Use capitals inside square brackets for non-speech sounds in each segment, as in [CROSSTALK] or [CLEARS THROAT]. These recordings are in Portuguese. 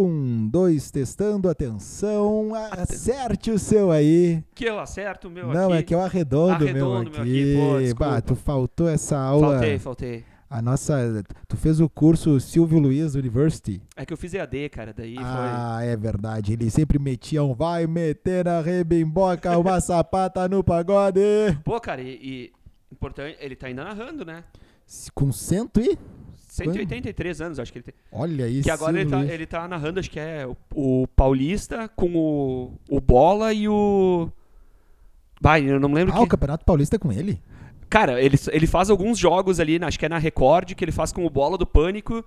Um, dois, testando, atenção. Acerte o seu aí. Que eu acerto o meu Não, aqui. é que eu arredondo, o meu Arredondo aqui. meu aqui, pô, bah, tu faltou essa aula. Faltei, faltei. A nossa. Tu fez o curso Silvio Luiz University. É que eu fiz EAD, cara, daí ah, é verdade. Ele sempre metia um vai meter na rebimboca uma [LAUGHS] sapata no pagode. foi. Pô, cara, e, e importante, ele tá ainda narrando, né? Com cento e. 183 anos, acho que ele tem. Olha isso. Que agora ele tá, ele tá narrando, acho que é o, o Paulista com o, o Bola e o. Vai, eu não lembro Ah, que. o Campeonato Paulista é com ele? Cara, ele, ele faz alguns jogos ali, acho que é na Record, que ele faz com o Bola do Pânico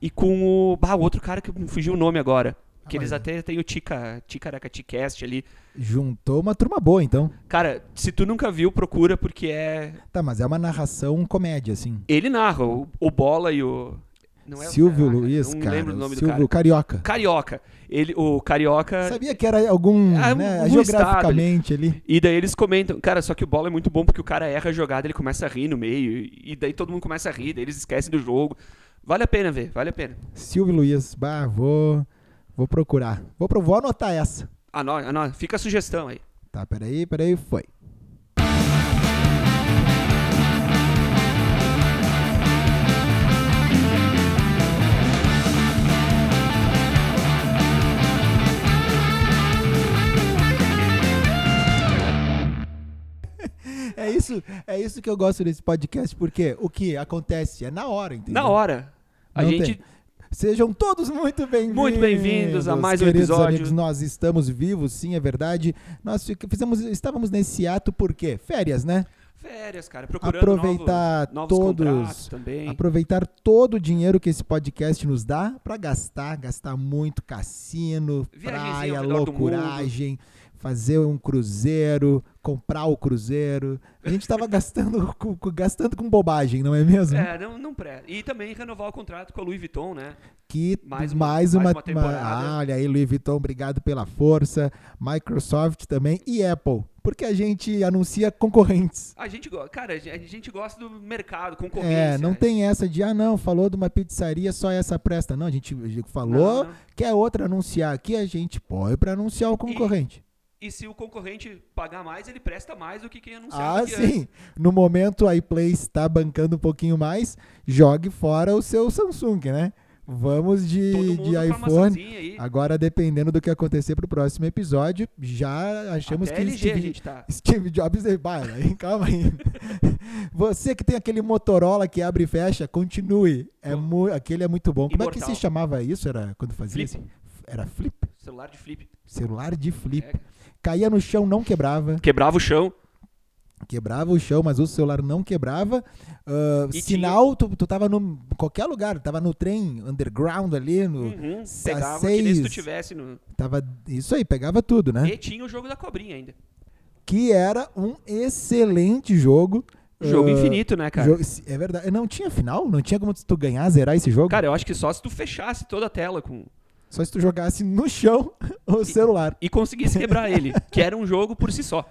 e com o. Bah, o outro cara que me fugiu o nome agora. Que Ah, eles até têm o Tica, Ticaracatecast ali. Juntou uma turma boa, então. Cara, se tu nunca viu, procura, porque é. Tá, mas é uma narração comédia, assim. Ele narra, o, o Bola e o. Não é o- Silvio caraca, Luiz, não cara. lembro o nome do Silvio cara. Carioca. Carioca. Ele, o Carioca. Sabia que era algum, Ah, né, geograficamente ali. E daí eles comentam, cara, só que o bola é muito bom porque o cara erra a jogada, ele começa a rir no meio, e daí todo mundo começa a rir, daí eles esquecem do jogo. Vale a pena ver, vale a pena. Silvio Luiz, bah, vou, vou procurar. Vou, pro- vou anotar essa. Anota, anota, fica a sugestão aí. Tá, peraí, peraí, foi. [LAUGHS] É isso, é isso que eu gosto desse podcast, porque o que acontece é na hora, entendeu? Na hora. A Não gente. tem. Sejam todos muito bem-vindos. Muito bem-vindos a mais um episódio. Amigos, nós estamos vivos, sim, é verdade. Nós fizemos, estávamos nesse ato por quê? Férias, né? Férias, cara, procurando Aproveitar novos, novos todos- também. Aproveitar todo o dinheiro que esse podcast nos dá para gastar, gastar muito cassino, praia, do loucuragem, fazer um cruzeiro, comprar o cruzeiro. A gente estava gastando, [LAUGHS] com- gastando com bobagem, não é mesmo? É, não, não pré. E também renovar o contrato com a Louis Vuitton, né? que Mais mais uma- uma, mais uma temporada. Ah, olha aí, Louis Vuitton, obrigado pela força. Microsoft também e Apple, porque a gente anuncia concorrentes. A gente, cara, a gente gosta do mercado, concorrência. É, não tem essa de, ah, não, falou de uma pizzaria, só essa presta. Não, a gente a gente falou, Não, não. quer outra anunciar aqui, a gente põe para anunciar o concorrente. E se o concorrente pagar mais, ele presta mais do que quem anunciava. Ah, aqui antes. sim. No momento, a iPlay está bancando um pouquinho mais, jogue fora o seu Samsung, né? Vamos de, de iPhone. Agora, dependendo do que acontecer pro próximo episódio, já achamos Até que LG a Steve, gente tá. Steve Jobs. Vai, aí, [LAUGHS] calma aí. Você que tem aquele Motorola que abre e fecha, continue. É mu aquele é muito bom. Como é que Imortal. se chamava isso? Era quando fazia Flip. Era flip? Celular de flip. Celular de flip. É. Caía no chão, não quebrava. Quebrava o chão. Quebrava o chão, mas o celular não quebrava. E sinal, tu, tu tava no qualquer lugar, tava no trem underground ali, no, Uhum, pegava que nem se tu seis. tivesse no. tava isso aí, pegava tudo, né? E tinha o jogo da cobrinha ainda. que era um excelente jogo. Jogo Ah, infinito, né, cara? jogo- é verdade. Não tinha final? Não tinha como tu ganhar, zerar esse jogo? Cara, eu acho que só se tu fechasse toda a tela com. Só se tu jogasse no chão [LAUGHS] o celular. E conseguisse quebrar ele. Que era um jogo por si só.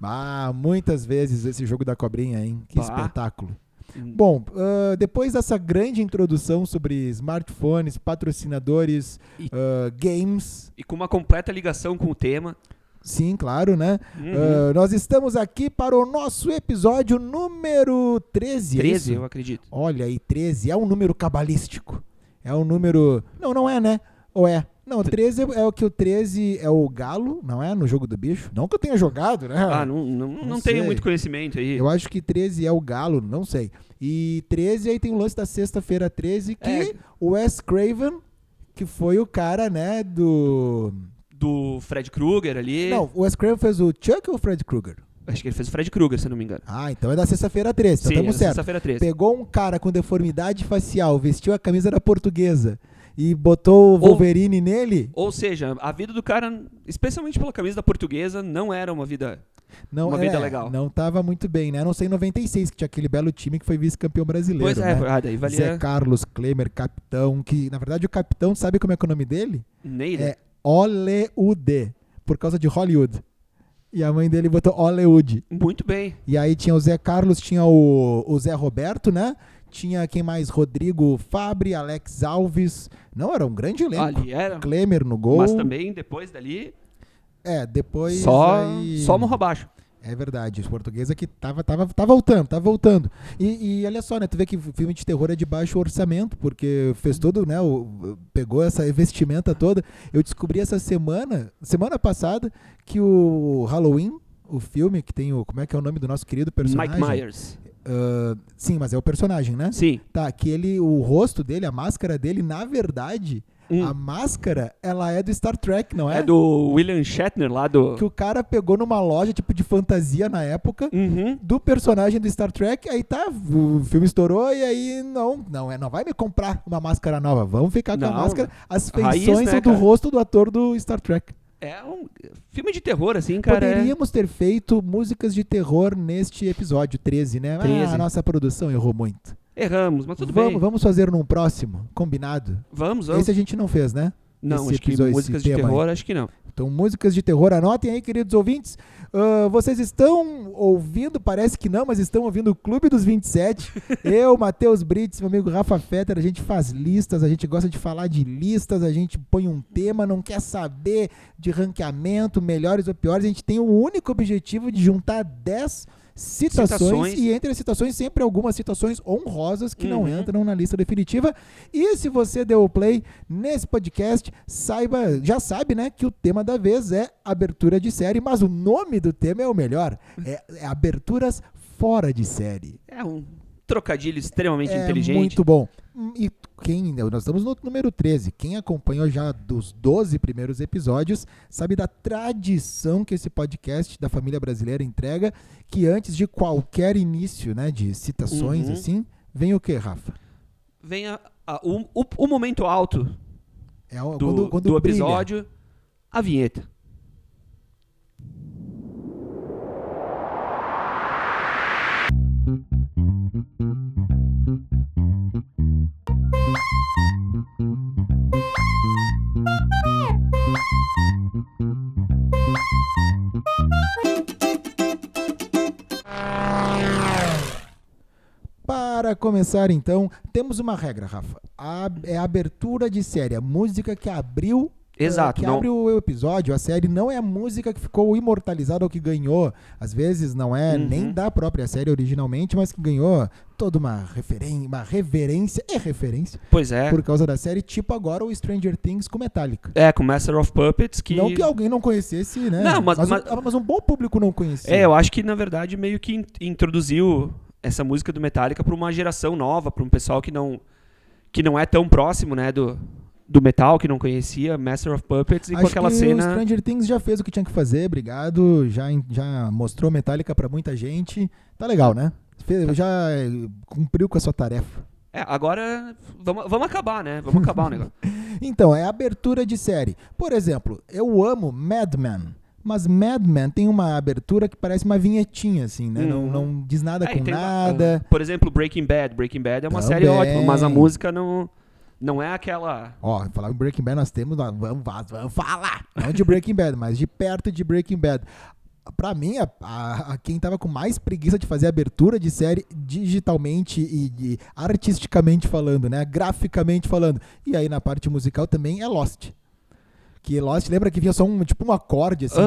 Ah, muitas vezes esse jogo da cobrinha, hein? Que Bah. espetáculo. Hum. Bom, ah, depois dessa grande introdução sobre smartphones, patrocinadores, E- ah, games, E com uma completa ligação com o tema. sim, claro, né? Uhum. Ah, nós estamos aqui para o nosso episódio número 13, é 13, isso? eu acredito. Olha aí, 13 é um número cabalístico. É um número. Não, não é, né? Ou é? Não, 13 é o que o 13 é o galo, não é? No jogo do bicho. Não que eu tenha jogado, né? Ah, não, não, não, não tenho muito conhecimento aí. Eu acho que 13 é o galo, não sei. E 13 aí tem o lance da sexta-feira 13, que É. o Wes Craven, que foi o cara, né, do. Do Fred Krueger ali. Não, o Wes Craven fez o Chuck ou o Fred Krueger? Acho que ele fez o Fred Krueger, se não me engano. Ah, então é da sexta-feira 13, então Sim, estamos é certo. sexta-feira 13. Pegou um cara com deformidade facial, vestiu a camisa da portuguesa e botou o Wolverine nele. Ou seja, a vida do cara, especialmente pela camisa da portuguesa, não era uma vida. Não, Uma é, vida legal. Não tava muito bem, né? A não sei em 96, que tinha aquele belo time que foi vice-campeão brasileiro. pois é, né? ah, daí Zé valia. Carlos, Klemer, capitão, que na verdade o capitão, sabe como é, que é o nome dele? Neira. É Hollywood, por causa de Hollywood. E a mãe dele botou Hollywood. Muito bem. E aí tinha o Zé Carlos, tinha o, o Zé Roberto, né? Tinha quem mais? Rodrigo Fabre, Alex Alves. Não, era um grande elenco. Ali era. Klemer no gol. Mas também, depois dali, É, depois. só, aí- só morro abaixo. É verdade, os portugueses aqui tava, tava, tá voltando, tá voltando. E, e olha só, né? Tu vê que filme de terror é de baixo orçamento, porque fez todo, né? O, pegou essa vestimenta toda. Eu descobri essa semana, semana passada, que o Halloween, o filme que tem o. Como é que é o nome do nosso querido personagem? Mike Myers. Ah, sim, mas é o personagem, né? Sim. Tá, que ele, o rosto dele, a máscara dele, na verdade, Hum. a máscara, ela é do Star Trek, não é? É do William Shatner lá do. Que o cara pegou numa loja, tipo, de fantasia na época, Uhum. do personagem do Star Trek, aí tá, o filme estourou e aí não, não é, não vai me comprar uma máscara nova, vamos ficar com a Não, máscara. As raiz, feições né, são do cara? rosto do ator do Star Trek. É um filme de terror, assim, cara. é- Poderíamos ter feito músicas de terror neste episódio 13, né? Ah, 13. a nossa produção errou muito. Erramos, mas tudo vamos, bem. vamos fazer num próximo, combinado. Vamos, vamos. Esse a gente não fez, né? Não, esse acho que músicas de tema aí. terror, acho que não. Então, músicas de terror, anotem aí, queridos ouvintes. Ah, vocês estão ouvindo, parece que não, mas estão ouvindo o Clube dos 27. [LAUGHS] Eu, Matheus Brits, meu amigo Rafa Fetter, a gente faz listas, a gente gosta de falar de listas, a gente põe um tema, não quer saber de ranqueamento, melhores ou piores. A gente tem o único objetivo de juntar 10 citações, Citações. e entre as citações sempre algumas citações honrosas que não Uhum. entram na lista definitiva. E se você deu o play nesse podcast, saiba, já sabe, né, que o tema da vez é abertura de série, mas o nome do tema é o melhor, é, é aberturas fora de série. É um trocadilho extremamente é inteligente. muito bom. E quem, nós estamos no número 13. Quem acompanhou já dos 12 primeiros episódios sabe da tradição que esse podcast da família brasileira entrega, que antes de qualquer início, né, de citações Uhum. assim, vem o que, Rafa? Vem a- a- o, o- o momento alto É do, quando, quando do episódio, a vinheta. Para começar, então, temos uma regra, Rafa. A, é a abertura de série. A música que abriu. eh, Exato, Que não- abre o episódio, a série, não é a música que ficou imortalizada ou que ganhou. Às vezes não é Uhum. nem da própria série originalmente, mas que ganhou toda uma, referen uma reverência e referência Pois é. por causa da série, tipo agora o Stranger Things com Metallica. É, com Master of Puppets, que. Não que alguém não conhecesse, né? Não, mas- mas, mas- um, mas um bom público não conhecia. É, eu acho que na verdade meio que in- introduziu essa música do Metallica para uma geração nova, para um pessoal que não que não é tão próximo, né, do do metal, que não conhecia Master of Puppets e Acho com aquela que o cena. Stranger Things já fez o que tinha que fazer, obrigado. Já, já mostrou Metallica pra muita gente. Tá legal, né? Fez- já eh, cumpriu com a sua tarefa. É, agora vamos, vamos acabar, né? Vamos acabar o negócio. [LAUGHS] Então, é abertura de série. Por exemplo, eu amo Mad Men. Mas Mad Men tem uma abertura que parece uma vinhetinha, assim, né? Não, Uhum. não diz nada É, e com nada. ah, por exemplo, Breaking Bad. Breaking Bad é uma Também. série ótima, mas a música não não é aquela Ó, falar em Breaking Bad, nós temos. nós Vamos, vamos, falar! Não de Breaking Bad, mas de perto de Breaking Bad. Pra mim, a, a- a- quem tava com mais preguiça de fazer abertura de série digitalmente e, de- artisticamente falando, né? Graficamente falando. E aí na parte musical também é Lost. Que Lost, lembra que vinha só um, tipo um acorde, assim.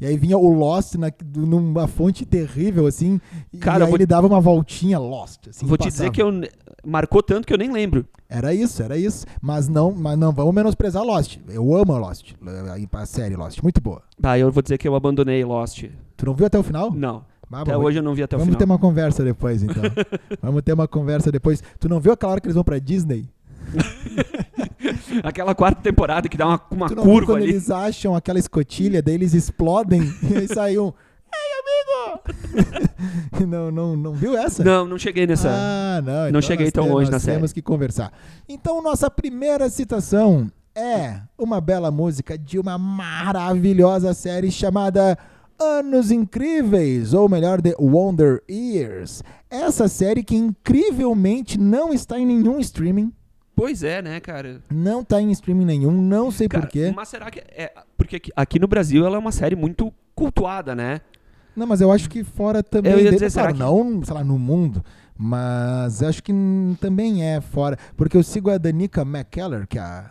E aí vinha o Lost na, numa fonte terrível, assim. e Cara, aí eu vou- ele dava uma voltinha Lost. Assim, Vou te dizer que eu marcou tanto que eu nem lembro. Era isso, era isso. Mas não, mas não vamos menosprezar Lost. Eu amo a Lost. A a série Lost. Muito boa. Tá, eu vou dizer que eu abandonei Lost. Tu não viu até o final? Não. Ah, Até hoje eu não vi até o Vamos final. ter uma conversa depois, então. [LAUGHS] vamos ter uma conversa depois. Tu não viu aquela hora que eles vão pra Disney? [LAUGHS] [LAUGHS] Aquela quarta temporada que dá uma, uma tu não curva quando ali. eles acham aquela escotilha, daí eles explodem [LAUGHS] e aí sai um. Ei, amigo! [LAUGHS] não, não, não viu essa? Não, não cheguei nessa. Ah, não. Não então cheguei nós tão longe na série. Temos que conversar. Então, nossa primeira citação é uma bela música de uma maravilhosa série chamada Anos Incríveis, ou melhor, The Wonder Years. Essa série que incrivelmente não está em nenhum streaming. Pois é, né, cara? Não está em streaming nenhum, não sei porquê. Mas será que é. Porque aqui, aqui no Brasil ela é uma série muito cultuada, né? Não, mas eu acho que fora também. Eu ia dizer, será claro, que- não, sei lá, no mundo. Mas acho que também é fora. Porque eu sigo a Danica McKellar, que é a,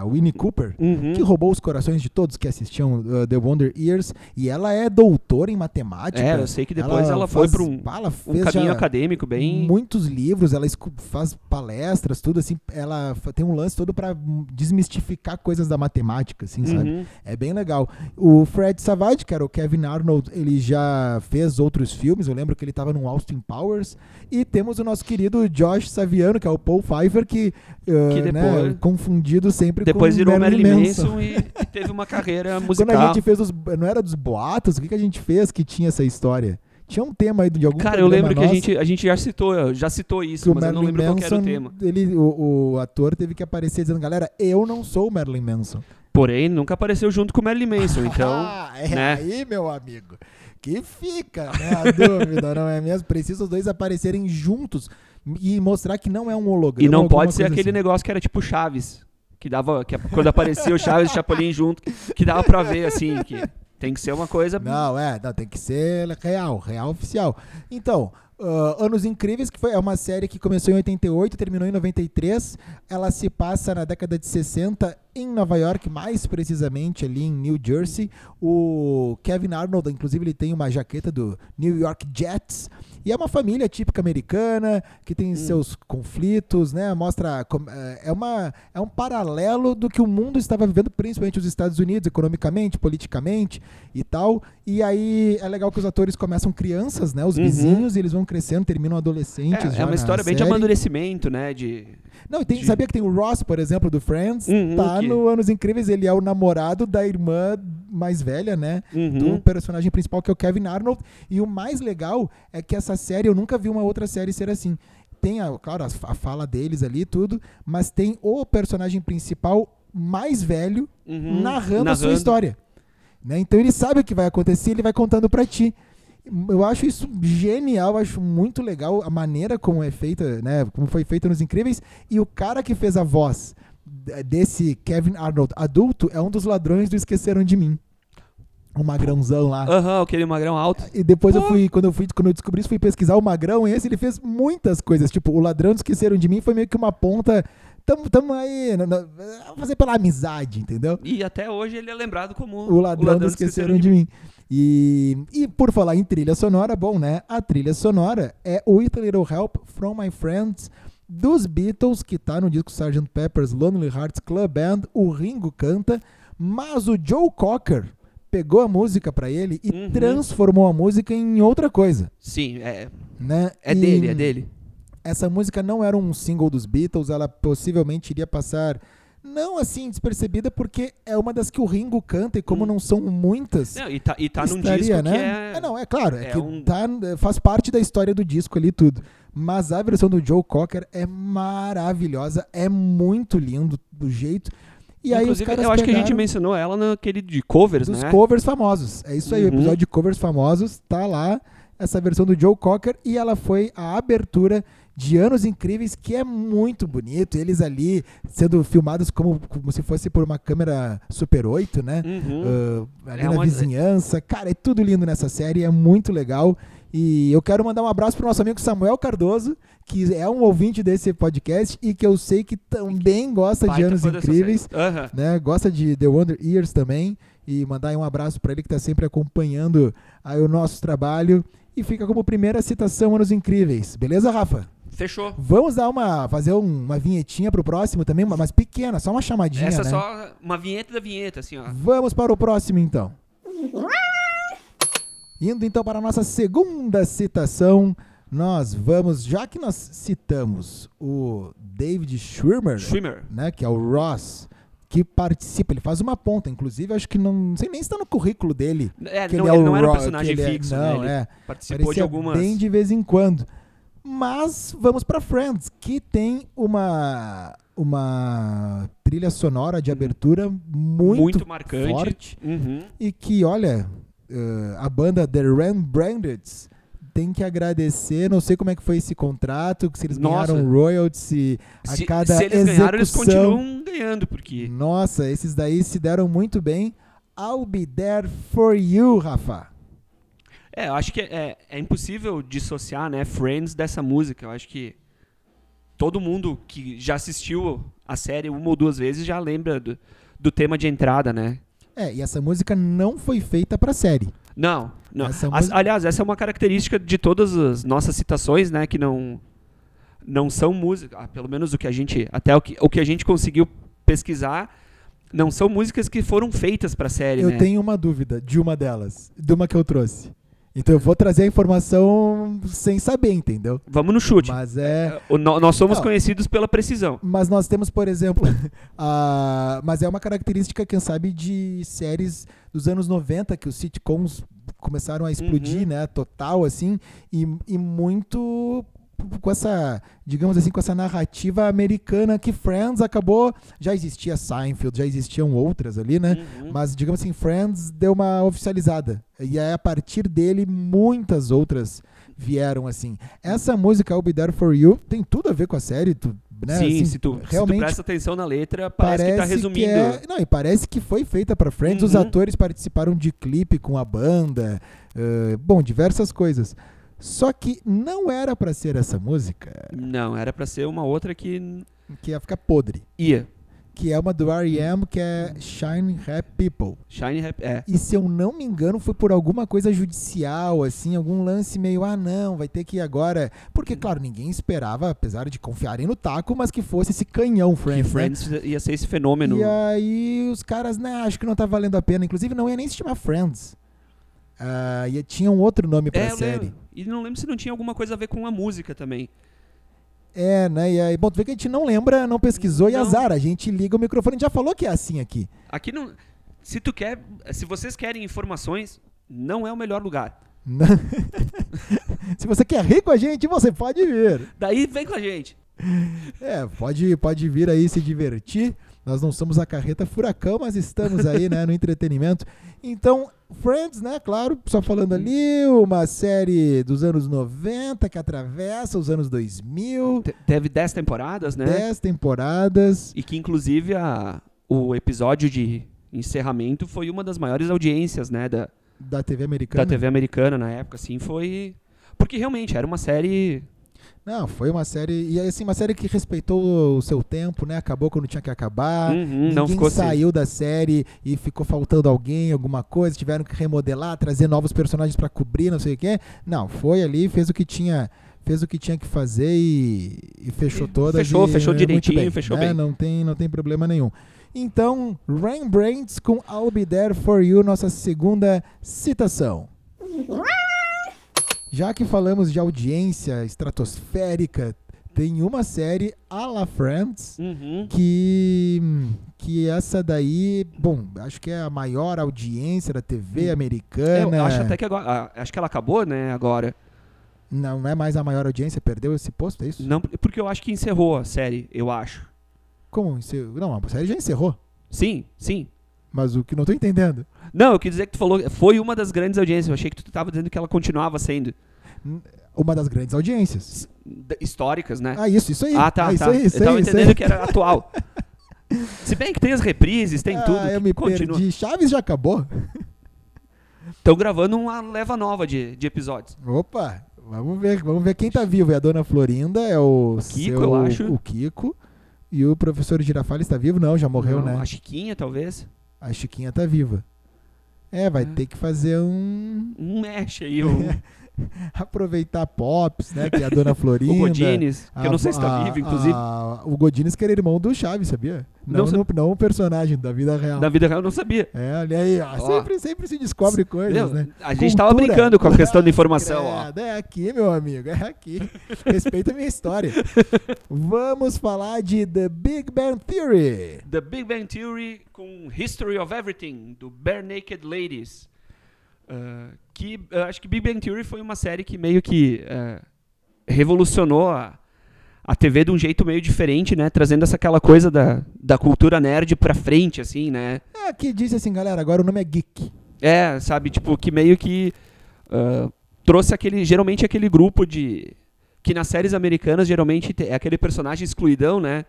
a Winnie Cooper, Uhum. que roubou os corações de todos que assistiam uh, The Wonder Years. E ela é doutora em matemática. É, eu sei que depois ela, foi faz- para um, ela um caminho acadêmico bem. muitos livros, ela faz palestras, tudo assim. Ela tem um lance todo hum, desmistificar coisas da matemática, assim, sabe? Uhum. É bem legal. O Fred Savage, que era o Kevin Arnold, ele já fez outros filmes. Eu lembro que ele estava no Austin Powers. E temos o nosso querido Josh Saviano, que é o Paul Pfeiffer, que, uh, Que né, depois- confundido sempre Depois com virou Marilyn Marilyn Manson e, e teve uma [LAUGHS] carreira Quando musical. a gente fez os. Não era dos boatos? O que, que a gente fez que tinha essa história? Tinha um tema aí de algum Cara, eu lembro que a gente, a gente já citou, já citou isso, mas eu não lembro qual que era o Manson, tema. ele, o, o ator teve que aparecer dizendo, galera, eu não sou o Marilyn Manson. Porém, nunca apareceu junto com o Marilyn Manson, [LAUGHS] então. ah, é né? aí, meu amigo, que fica, né, a dúvida, não é mesmo? Precisa os dois aparecerem juntos e mostrar que não é um holograma. E não pode ser aquele assim. negócio que era tipo Chaves. Que dava. Que quando aparecia o Chaves e o Chapolin junto, que dava pra ver, assim, que tem que ser uma coisa. Não, é, não, tem que ser real, real oficial. Então, ah, Anos Incríveis, que foi, é uma série que começou em 88 terminou em 93. Ela se passa na década de 60 em Nova York, mais precisamente ali em New Jersey. O Kevin Arnold, inclusive, ele tem uma jaqueta do New York Jets. E é uma família típica americana, que tem seus conflitos, né? Mostra. é, É, uma, é um paralelo do que o mundo estava vivendo, principalmente os Estados Unidos, economicamente, politicamente e tal. E aí é legal que os atores começam crianças, né? Os Uhum. vizinhos, e eles vão crescendo, terminam adolescentes. É, é uma história bem de série. amadurecimento, né? De. Não, e tem, de- sabia que tem o Ross, por exemplo, do Friends, Uhum, tá que- no Anos Incríveis, ele é o namorado da irmã mais velha, né? Uhum. do personagem principal, que é o Kevin Arnold. E o mais legal é que essa série, eu nunca vi uma outra série ser assim. Tem, a, claro, as- a fala deles ali tudo, mas tem o personagem principal mais velho Uhum. narrando, a sua história. Né? Então ele sabe o que vai acontecer, ele vai contando pra ti. Eu acho isso genial, acho muito legal a maneira como é feita, né? Como foi feita nos Incríveis. E o cara que fez a voz d- desse Kevin Arnold adulto é um dos ladrões do Esqueceram de Mim. O magrãozão lá. Aham, aquele magrão alto. E depois eu Pô. fui, quando eu fui, quando eu descobri isso, fui pesquisar o Magrão, e esse ele fez muitas coisas. Tipo, o ladrão que esqueceram de mim foi meio que uma ponta. Tamo, tamo aí, vamos fazer pela amizade, entendeu? E até hoje ele é lembrado como O ladrão, do esqueceram de mim. E, e por falar em trilha sonora, bom, né? A trilha sonora é With a Little Help from My Friends dos Beatles, que tá no disco Sgt. Pepper's Lonely Hearts Club Band. O Ringo canta, mas o Joe Cocker pegou a música pra ele e Uhum. transformou a música em outra coisa, Sim, é, né? é E dele, é dele. Essa música não era um single dos Beatles, ela possivelmente iria passar não assim despercebida porque é uma das que o Ringo canta e como Hum. não são muitas, Não, e tá, e tá num estaria, disco né? que é. não, é claro, é, é que um- tá, faz parte da história do disco ali tudo. Mas a versão do Joe Cocker é maravilhosa, é muito lindo do jeito. E aí os Inclusive, caras eu acho que a gente pegaram mencionou ela naquele de covers, dos né? covers famosos. É isso aí, o Uhum. episódio de covers famosos tá lá essa versão do Joe Cocker e ela foi a abertura de Anos Incríveis, que é muito bonito. Eles ali sendo filmados como, como se fosse por uma câmera Super 8, né? Uhum. Ah, ali É na uma- vizinhança. Cara, é tudo lindo nessa série, é muito legal. E eu quero mandar um abraço pro nosso amigo Samuel Cardoso, que é um ouvinte desse podcast e que eu sei que também gosta de Baita Anos fã dessa Incríveis. Aham. né? Gosta de The Wonder Years também. E mandar aí um abraço para ele que está sempre acompanhando aí o nosso trabalho. E fica como primeira citação Anos Incríveis. Beleza, Rafa? Fechou. Vamos dar uma. fazer um- uma vinhetinha pro próximo também, mas pequena, só uma chamadinha. Essa é né? só uma vinheta da vinheta, assim, ó. Vamos para o próximo então. Indo então para a nossa segunda citação, nós vamos, já que nós citamos o David Schwimmer, Schwimmer. né, que é o Ross, que participa, ele faz uma ponta, inclusive acho que não, não sei nem se está no currículo dele. É, não, ele, ele é o não era um personagem ele é- fixo, não, né? Ele é. participou de Parecia algumas. bem de vez em quando. Mas vamos para Friends, que tem uma uma trilha sonora de abertura muito, Muito marcante. forte Uhum. e que, olha, eh, a banda The Rembrandts tem que agradecer, não sei como é que foi esse contrato, se eles Nossa. ganharam royalties, se a Se, cada se eles ganharam, eles execução- continuam ganhando, porque. Nossa, esses daí se deram muito bem. I'll be there for you, Rafa. É, eu acho que é, é impossível dissociar, né, Friends dessa música. Eu acho que todo mundo que já assistiu a série uma ou duas vezes já lembra do, do tema de entrada, né? É, e essa música não foi feita pra série. Não, não. Essa As- música- aliás, essa é uma característica de todas as nossas citações, né, que não não são música, ah, pelo menos o que a gente até o que, o que a gente conseguiu pesquisar, não são músicas que foram feitas pra série, Eu né? tenho uma dúvida de uma delas, de uma que eu trouxe. Então eu vou trazer a informação sem saber, entendeu? Vamos no chute. Mas é. O- nós somos Não. conhecidos pela precisão. Mas nós temos, por exemplo, [LAUGHS] a, mas é uma característica, quem sabe, de séries dos anos 90, que os sitcoms começaram a explodir, Uhum. né? Total, assim, e, e muito com essa, digamos assim, com essa narrativa americana que Friends acabou. Já existia Seinfeld, já existiam outras ali, né? Uhum. Mas, digamos assim, Friends deu uma oficializada. E aí, a partir dele, muitas outras vieram assim. Essa música, I'll Be There For You, tem tudo a ver com a série. Tu, né? Sim, assim, se, tu, se tu realmente presta atenção na letra, parece, parece que tá resumindo. é- não, e parece que foi feita pra Friends. Os Uhum. atores participaram de clipe com a banda. eh, bom, diversas coisas. Só que não era pra ser essa música Não, era pra ser uma outra que que ia ficar podre. ia. Que é uma do R.E.M., que é Shine Happy People. Shine Happy. É. E se eu não me engano, foi por alguma coisa judicial, assim, algum lance meio, ah, não, vai ter que ir agora. Porque, claro, ninguém esperava, apesar de confiarem no taco, mas que fosse esse canhão, Que Friends. né? Friends ia ser esse fenômeno. E aí os caras, né, acho que não tá valendo a pena. Inclusive, não ia nem se chamar Friends. Ah, ia, tinha um outro nome pra É, série. lembro. E não lembro se não tinha alguma coisa a ver com a música também. É, né? E aí, bom, tu vê que a gente não lembra, não pesquisou e Não. azar. A gente liga o microfone, a gente já falou que é assim aqui. Aqui não. Se tu quer. Se vocês querem informações, não é o melhor lugar. [LAUGHS] se você quer rir com a gente, você pode vir. Daí vem com a gente. É, pode, pode vir aí se divertir. Nós não somos a carreta furacão, mas estamos aí, né, no entretenimento. Então, Friends, né, claro, só falando ali, uma série dos anos 90 que atravessa os anos 2000, Te- Teve 10 temporadas, né? 10 temporadas. E que inclusive a, o episódio de encerramento foi uma das maiores audiências, né? Da, Da TV americana? da TV americana na época, assim, foi. Porque realmente era uma série. Não, foi uma série. E assim, uma série que respeitou o seu tempo, né? Acabou quando tinha que acabar. Uhum, Ninguém não ficou sem- saiu da série e ficou faltando alguém, alguma coisa, tiveram que remodelar, trazer novos personagens pra cobrir, não sei o quê. Não, foi ali, fez o que tinha, fez o que tinha que fazer e, e fechou todas. fechou, e, fechou direitinho, bem, fechou né? bem. Não tem, não tem problema nenhum. Então, Rembrandts com I'll Be There For You, nossa segunda citação. Já que falamos de audiência estratosférica, tem uma série a la Friends Uhum. que que essa daí, bom, acho que é a maior audiência da TV É, americana. eu acho até que agora. ah, Acho que ela acabou, né, agora. Não é mais a maior audiência, perdeu esse posto, é isso? Não, porque eu acho que encerrou a série, eu acho. Como? encer- Não, a série já encerrou. Sim, sim. Mas o que não tô entendendo. Não, eu quis dizer que tu falou. Foi uma das grandes audiências. Eu achei que tu tava dizendo que ela continuava sendo. Uma das grandes audiências. d- Históricas, né? Ah, isso, isso aí. Ah, tá, ah, isso tá. aí, isso eu tava aí, entendendo aí. que era atual. [LAUGHS] Se bem que tem as reprises, tem ah, tudo. eu me continua. perdi. Chaves já acabou? Estão gravando uma leva nova de, de episódios. Opa, vamos ver, vamos ver quem tá vivo. É a dona Florinda, é o, Kiko, seu- eu acho. o Kiko. E o professor Girafales está vivo? Não, já morreu, Não, né? A Chiquinha, talvez. A Chiquinha tá viva. É, vai É. ter que fazer um. Um mexe aí. O, [LAUGHS] [LAUGHS] Aproveitar Pops, né? Que é a dona [LAUGHS] Florinda. o Godines, que eu não sei se tá a- vivo, inclusive. a- o Godines que era irmão do Chaves, sabia? Não Não, não o personagem da vida real. Na vida real eu não sabia. É, olha aí, ó, Ó. sempre, sempre se descobre coisas, Meu, né? A gente tava Cultura. brincando com a questão da informação, ó. É aqui, meu amigo, é aqui. Respeita a minha história. [LAUGHS] Vamos falar de The Big Bang Theory. The Big Bang Theory com History of Everything, do Bare Naked Ladies. Ah, que eu acho que Big Bang Theory foi uma série que meio que ah, revolucionou a, a TV de um jeito meio diferente, né? Trazendo essa aquela coisa da, da cultura nerd pra frente, assim, né? É, aqui disse assim, galera, agora o nome é Geek. É, sabe, tipo, que meio que ah, trouxe aquele, geralmente aquele grupo de, que nas séries americanas geralmente te- é aquele personagem excluidão, né?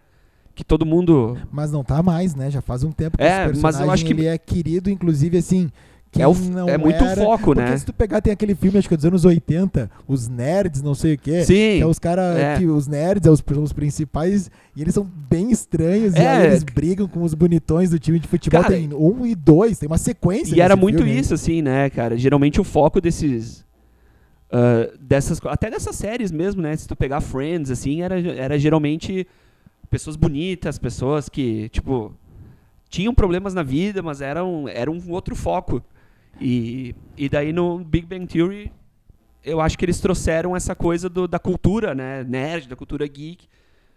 Que todo mundo Mas não tá mais, né? Já faz um tempo que É, esse mas eu personagem acho que- ele é querido, inclusive, assim, quem É o- é muito era, foco, porque né? se tu pegar, tem aquele filme, acho que é dos anos 80, os nerds, não sei o quê. Sim. Que é os caras é. que os nerds, é os, os principais, e eles são bem estranhos, e É. aí eles brigam com os bonitões do time de futebol. Cara, tem um e dois, tem uma sequência. E era muito filme isso, assim, né, cara? Geralmente o foco desses. ah, dessas, até dessas séries mesmo, né? Se tu pegar Friends, assim, era, era geralmente pessoas bonitas, pessoas que, tipo, tinham problemas na vida, mas eram, era um outro foco. E, e daí no Big Bang Theory, eu acho que eles trouxeram essa coisa do- da cultura, né? Nerd, da cultura geek,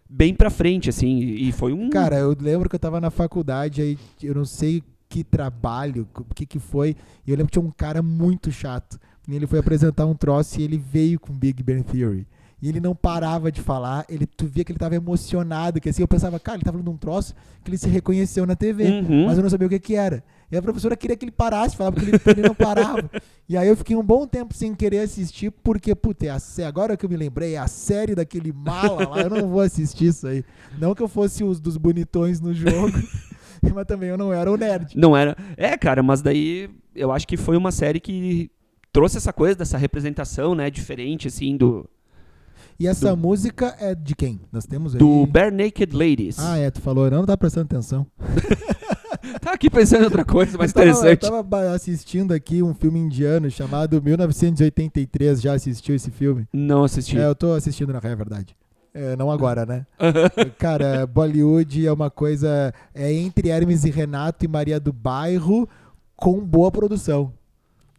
bem pra frente, assim. E foi um. Cara, eu lembro que eu tava na faculdade, aí eu não sei que trabalho, o que que foi, e eu lembro que tinha um cara muito chato. E ele foi apresentar um troço e ele veio com Big Bang Theory. E ele não parava de falar, ele, tu via que ele tava emocionado, que assim, eu pensava, cara, ele tá falando um troço que ele se reconheceu na TV, Uhum. mas eu não sabia o que que era. E a professora queria que ele parasse de falar, porque ele, ele não parava. E aí eu fiquei um bom tempo sem querer assistir, porque, puta, é a agora que eu me lembrei, é a série daquele mala lá, eu não vou assistir isso aí. Não que eu fosse os dos bonitões no jogo, [LAUGHS] mas também eu não era o nerd. Não era. É, cara, mas daí eu acho que foi uma série que trouxe essa coisa dessa representação, né, diferente, assim, do, E essa Do- música é de quem? Nós temos aí... do Bare Naked Ladies. Ah, é, tu falou, eu não tá prestando atenção. [LAUGHS] Tá aqui pensando em outra coisa [LAUGHS] mais eu tava, interessante. Eu tava assistindo aqui um filme indiano chamado 1983, já assistiu esse filme? Não assisti. É, eu tô assistindo na é verdade. É, não agora, né? [LAUGHS] Cara, Bollywood é uma coisa. É entre Hermes e Renato e Maria do Bairro com boa produção.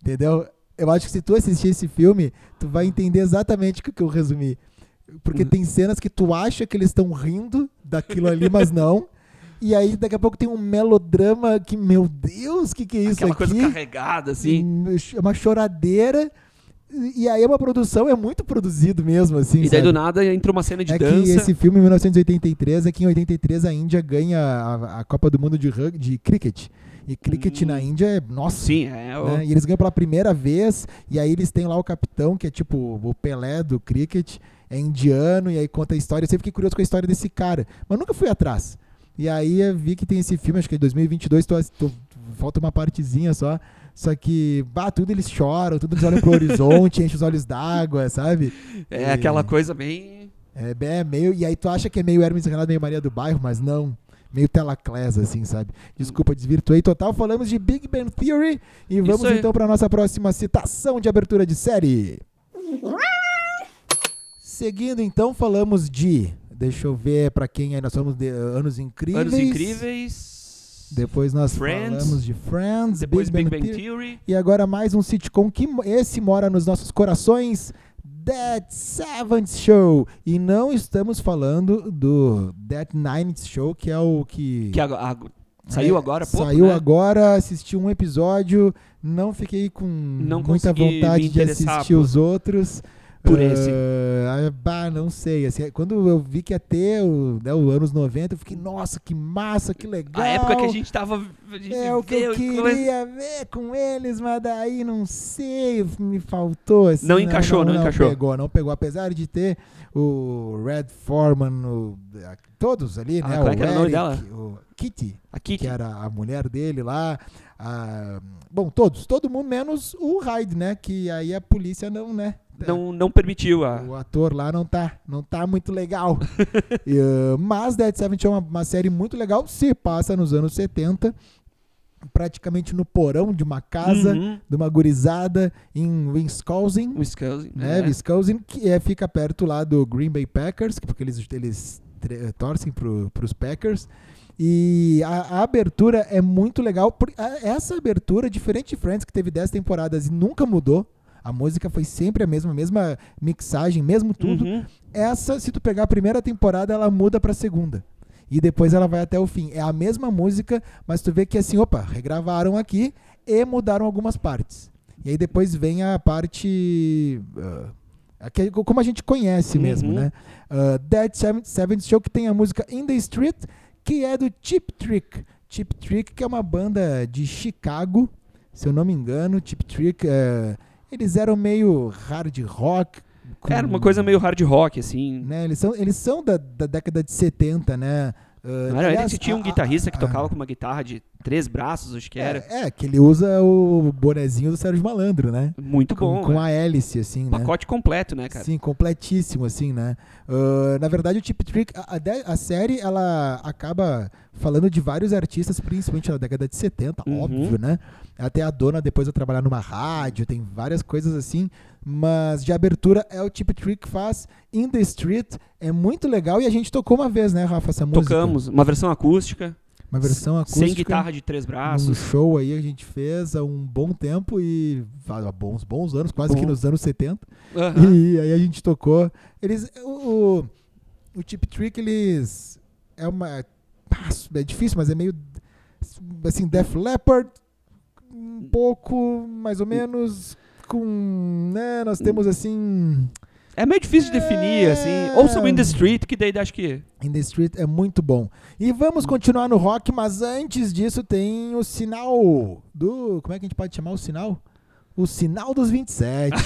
Entendeu? Eu acho que se tu assistir esse filme, tu vai entender exatamente o que eu resumi. Porque Uhum. tem cenas que tu acha que eles estão rindo daquilo ali, mas não. [LAUGHS] E aí daqui a pouco tem um melodrama que, meu Deus, o que, que é isso Aquela aqui? coisa carregada, assim. Hum, É uma choradeira. E aí é uma produção, é muito produzido mesmo, assim. E daí sabe? do nada entra uma cena de é dança. que esse filme, em 1983, é que em 83 a Índia ganha a, a Copa do Mundo de, rug, de cricket. E cricket Hum. na Índia é, nossa, Sim, é. o- né? E eles ganham pela primeira vez, e aí eles têm lá o capitão, que é tipo o Pelé do cricket, é indiano, e aí conta a história. Eu sempre fiquei curioso com a história desse cara, mas nunca fui atrás. E aí eu vi que tem esse filme, acho que é 2022, tô, tô- falta uma partezinha só. Só que, bah, tudo eles choram, tudo eles olham pro horizonte, [LAUGHS] enchem os olhos d'água, sabe? É E- aquela coisa bem. É, bem- é meio. E aí tu acha que é meio Hermes e Renato, meio Maria do Bairro, mas não. Meio Telaclés, assim, sabe? Desculpa, desvirtuei total. Falamos de Big Bang Theory e vamos então para nossa próxima citação de abertura de série. Seguindo então, falamos de. Deixa eu ver para quem aí nós somos de Anos Incríveis. Anos Incríveis. Depois nós Friends. falamos de Friends, Depois Big, Big Bang, Bang Theory. Theory. E agora mais um sitcom que esse mora nos nossos corações, That Seventh Show. E não estamos falando do That Ninth Show, que é o que... Que agora- ag- saiu é, agora pouco, Saiu né? agora, assisti um episódio, não fiquei com Não muita vontade de assistir os outros. Por esse. ah, bah, não sei. Assim, quando eu vi que ia ter o, né, o anos 90, eu fiquei, nossa, que massa, que legal. A época que a gente tava. A gente É o que eu queria ver com eles, mas daí não sei, me faltou. Assim, Não encaixou, não encaixou. pegou, não pegou. Apesar de ter o Red Foreman, o- todos ali, Ah, né? qual é o que era o nome dela? o Kitty, A Kitty. que era a mulher dele lá. a- bom, todos, todo mundo menos o Hyde, né? Que aí a polícia não, né? Não, não permitiu a. O ator lá não tá, não tá muito legal. [LAUGHS] E, uh, mas Dead Seventh é uma, uma série muito legal. Se passa nos anos 70, praticamente no porão de uma casa, Uhum. de uma gurizada em Wisconsin. Wisconsin. Né, é. Wisconsin, que é, fica perto lá do Green Bay Packers, porque eles, eles torcem pro, pros Packers. E a, a abertura é muito legal. por- a- essa abertura, diferente de Friends, que teve 10 temporadas e nunca mudou. A música foi sempre a mesma, mesma mixagem, mesmo tudo. Uhum. Essa, se tu pegar a primeira temporada, ela muda pra segunda. E depois ela vai até o fim. É a mesma música, mas tu vê que assim, opa, regravaram aqui e mudaram algumas partes. E aí depois vem a parte. aquele- como a gente conhece mesmo, Uhum. né? Uh, Dead Seventh, Seventh Show, que tem a música In the Street, que é do Chip Trick. Chip Trick, que é uma banda de Chicago, se eu não me engano. Chip Trick, eh, eles eram meio hard rock. com- Era uma coisa meio hard rock, assim. né? Eles são, eles são da, da década de 70, né? Uh, Não aliás, que tinha um guitarrista que tocava com uma guitarra de três braços, acho que era. É, é, que ele usa o bonezinho do Sérgio Malandro, né? Muito Com, bom. com né? a hélice, assim, né? Pacote completo, né, cara? Sim, completíssimo, assim, né? Uh, na verdade, o Tip Trick, a, a a série, ela acaba falando de vários artistas, principalmente na década de 70, Uhum. óbvio, né? Até a dona depois vai trabalhar numa rádio, tem várias coisas assim. Mas de abertura é o Tip Trick faz In the Street. É muito legal e a gente tocou uma vez, né, Rafa, essa música? Tocamos uma versão acústica, Uma versão acústica. sem guitarra de três Um braços. show aí a gente fez há um bom tempo e há bons, bons anos, quase que Bom. nos anos 70. Aham. E aí a gente tocou. Eles. O, o, o Chip Trick, eles. É uma. ah, É difícil, mas é meio. Assim, Def Leppard, um pouco, mais ou menos. Com. Né, nós temos assim. É meio difícil de definir, É. assim. Ou sobre In the Street, que daí acho que. In the Street é muito bom. E vamos continuar no rock, mas antes disso tem o sinal do. Como é que a gente pode chamar o sinal? O sinal dos 27. [LAUGHS]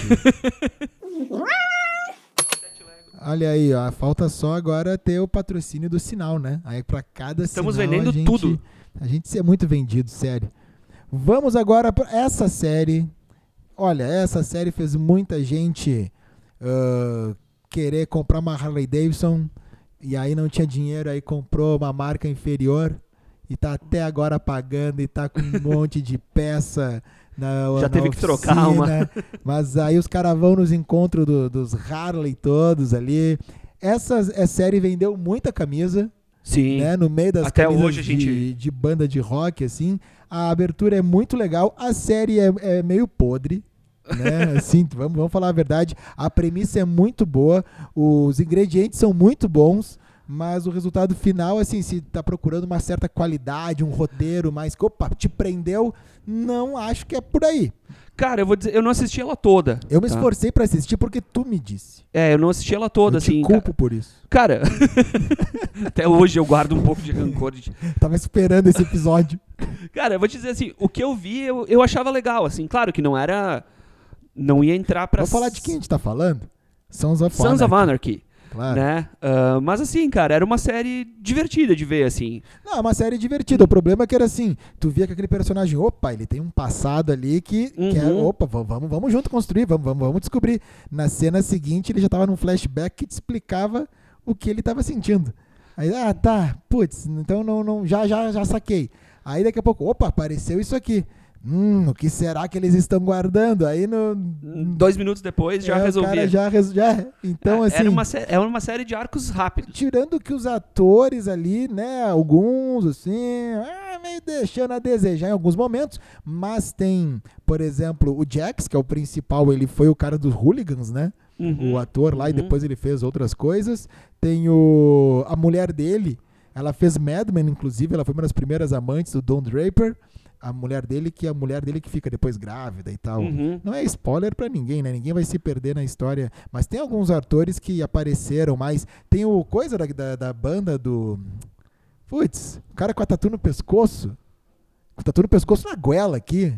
Olha aí, ó, falta só agora ter o patrocínio do sinal, né? Aí pra cada Estamos sinal, vendendo a gente, tudo. A gente é muito vendido, sério. Vamos agora para essa série. Olha, essa série fez muita gente querer comprar uma Harley Davidson e aí não tinha dinheiro, aí comprou uma marca inferior e tá até agora pagando e tá com um [LAUGHS] monte de peça na Já na teve que trocar uma. oficina. [LAUGHS] Mas aí os caras vão nos encontros do- dos Harley todos ali. Essa é, série vendeu muita camisa, Sim. né? No meio das Até hoje a gente- de, de banda de rock, assim. A abertura é muito legal. A série é, é meio podre. Né? Assim, vamos, vamos falar a verdade. A premissa é muito boa, os ingredientes são muito bons, mas o resultado final, assim, se tá procurando uma certa qualidade, um roteiro mais opa, te prendeu, não acho que é por aí. Cara, eu vou dizer, eu não assisti ela toda. Eu me tá? esforcei pra assistir porque tu me disse. É, eu não assisti ela toda, eu te assim. culpo por isso. Cara, [LAUGHS] até hoje eu guardo um pouco de rancor. De... Tava esperando esse episódio. Cara, eu vou te dizer assim, o que eu vi, eu, eu achava legal, assim. Claro que não era... Não ia entrar pra... Vamos falar de quem a gente tá falando? Sons of Sons Anarchy, of Anarchy, Claro. né? Ah, mas assim, cara, era uma série divertida de ver, assim. Não, é uma série divertida. O problema é que era assim, tu via que aquele personagem, opa, ele tem um passado ali que, que é, Uhum. opa, vamos, vamos, vamos junto construir, vamos, vamos, vamos descobrir. Na cena seguinte, ele já tava num flashback que te explicava o que ele tava sentindo. Aí, ah, tá, putz, então não, não, já, já, já saquei. Aí daqui a pouco, opa, apareceu isso aqui. Hum, o que será que eles estão guardando? Aí no. Dois minutos depois já é, resolvia. já, já. Então, assim. Era uma, sé- era uma série de arcos rápidos. Tirando que os atores ali, né, alguns, assim, ah, meio deixando a desejar em alguns momentos, mas tem, por exemplo, o Jax, que é o principal, ele foi o cara dos Hooligans, né? Uhum, O ator lá, e uhum. depois ele fez outras coisas. Tem o a mulher dele, ela fez Mad Men, inclusive, ela foi uma das primeiras amantes do Don Draper. A mulher dele, que é a mulher dele que fica depois grávida e tal. Uhum. Não é spoiler pra ninguém, né? Ninguém vai se perder na história. Mas tem alguns atores que apareceram mais. Tem o coisa da, da, da banda do. Putz, o cara com a tatu no pescoço. Com a tatu no pescoço na goela aqui.